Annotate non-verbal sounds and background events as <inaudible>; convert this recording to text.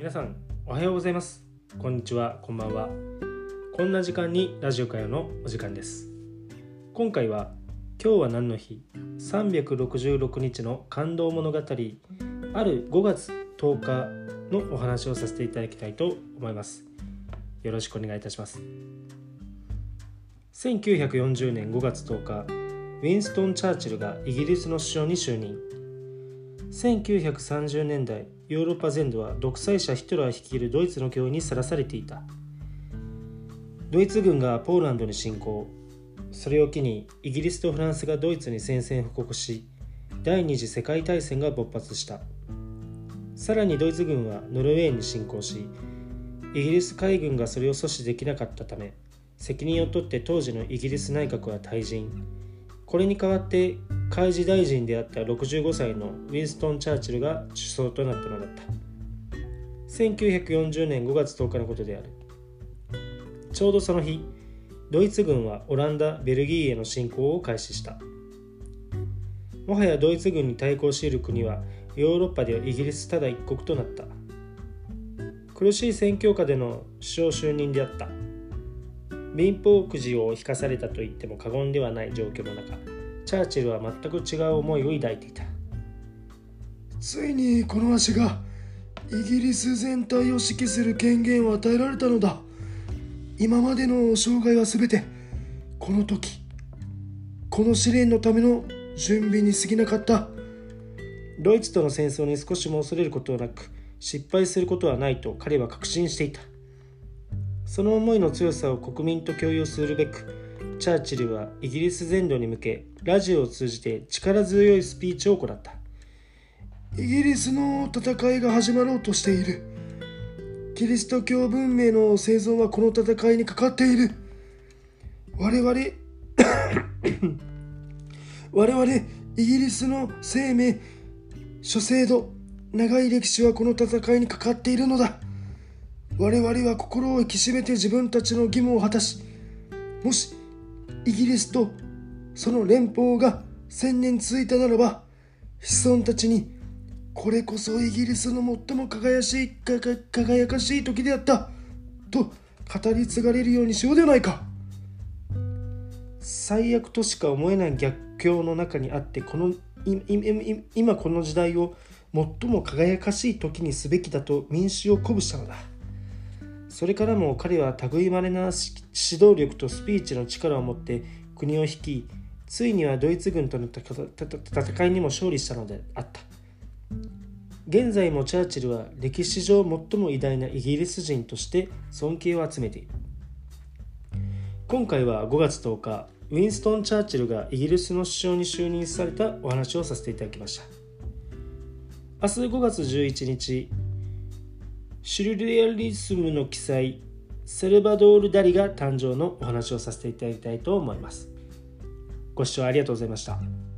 皆さんおはようございます。こんにちは。こんばんは。こんな時間にラジオ会のお時間です。今回は今日は何の日？366日の感動物語ある5月10日のお話をさせていただきたいと思います。よろしくお願いいたします。1940年5月10日ウィンストン・チャーチルがイギリスの首相に就任。1930年代ヨーロッパ全土は独裁者ヒトラー率いるドイツの脅威にさらされていた。ドイツ軍がポーランドに侵攻。それを機にイギリスとフランスがドイツに宣戦布告し第二次世界大戦が勃発した。さらにドイツ軍はノルウェーに侵攻しイギリス海軍がそれを阻止できなかったため責任を取って当時のイギリス内閣は退陣。これに代わって海事大臣であった65歳のウィンストン・チャーチルが首相となったのだった。1940年5月10日のことである。ちょうどその日ドイツ軍はオランダベルギーへの侵攻を開始した。もはやドイツ軍に対抗している国はヨーロッパではイギリスただ一国となった。苦しい戦況下での首相就任であった。民放くじを引かされたと言っても過言ではない状況の中チャーチルは全く違う思いを抱いていた。ついにこの足がイギリス全体を指揮する権限を与えられたのだ。今までの生涯は全てこの時この試練のための準備に過ぎなかった。ドイツとの戦争に少しも恐れることはなく失敗することはないと彼は確信していた。その思いの強さを国民と共有するべくチャーチルはイギリス全土に向けラジオを通じて力強いスピーチを行った。イギリスの戦いが始まろうとしている。キリスト教文明の生存はこの戦いにかかっている。我々 <coughs> 我々イギリスの生命諸制度長い歴史はこの戦いにかかっているのだ。我々は心を引き締めて自分たちの義務を果たしもしイギリスとその連邦が千年続いたならば子孫たちにこれこそイギリスの最も輝しい輝かしい時であったと語り継がれるようにしようではないか。最悪としか思えない逆境の中にあってこの今この時代を最も輝かしい時にすべきだと民衆を鼓舞したのだ。それからも彼は類まれな指導力とスピーチの力を持って国を率いついにはドイツ軍との戦いにも勝利したのであった。現在もチャーチルは歴史上最も偉大なイギリス人として尊敬を集めている。今回は5月10日ウィンストン・チャーチルがイギリスの首相に就任されたお話をさせていただきました。明日5月11日シュルレアリズムの記載セルバドール・ダリが誕生のお話をさせていただきたいと思います。ご視聴ありがとうございました。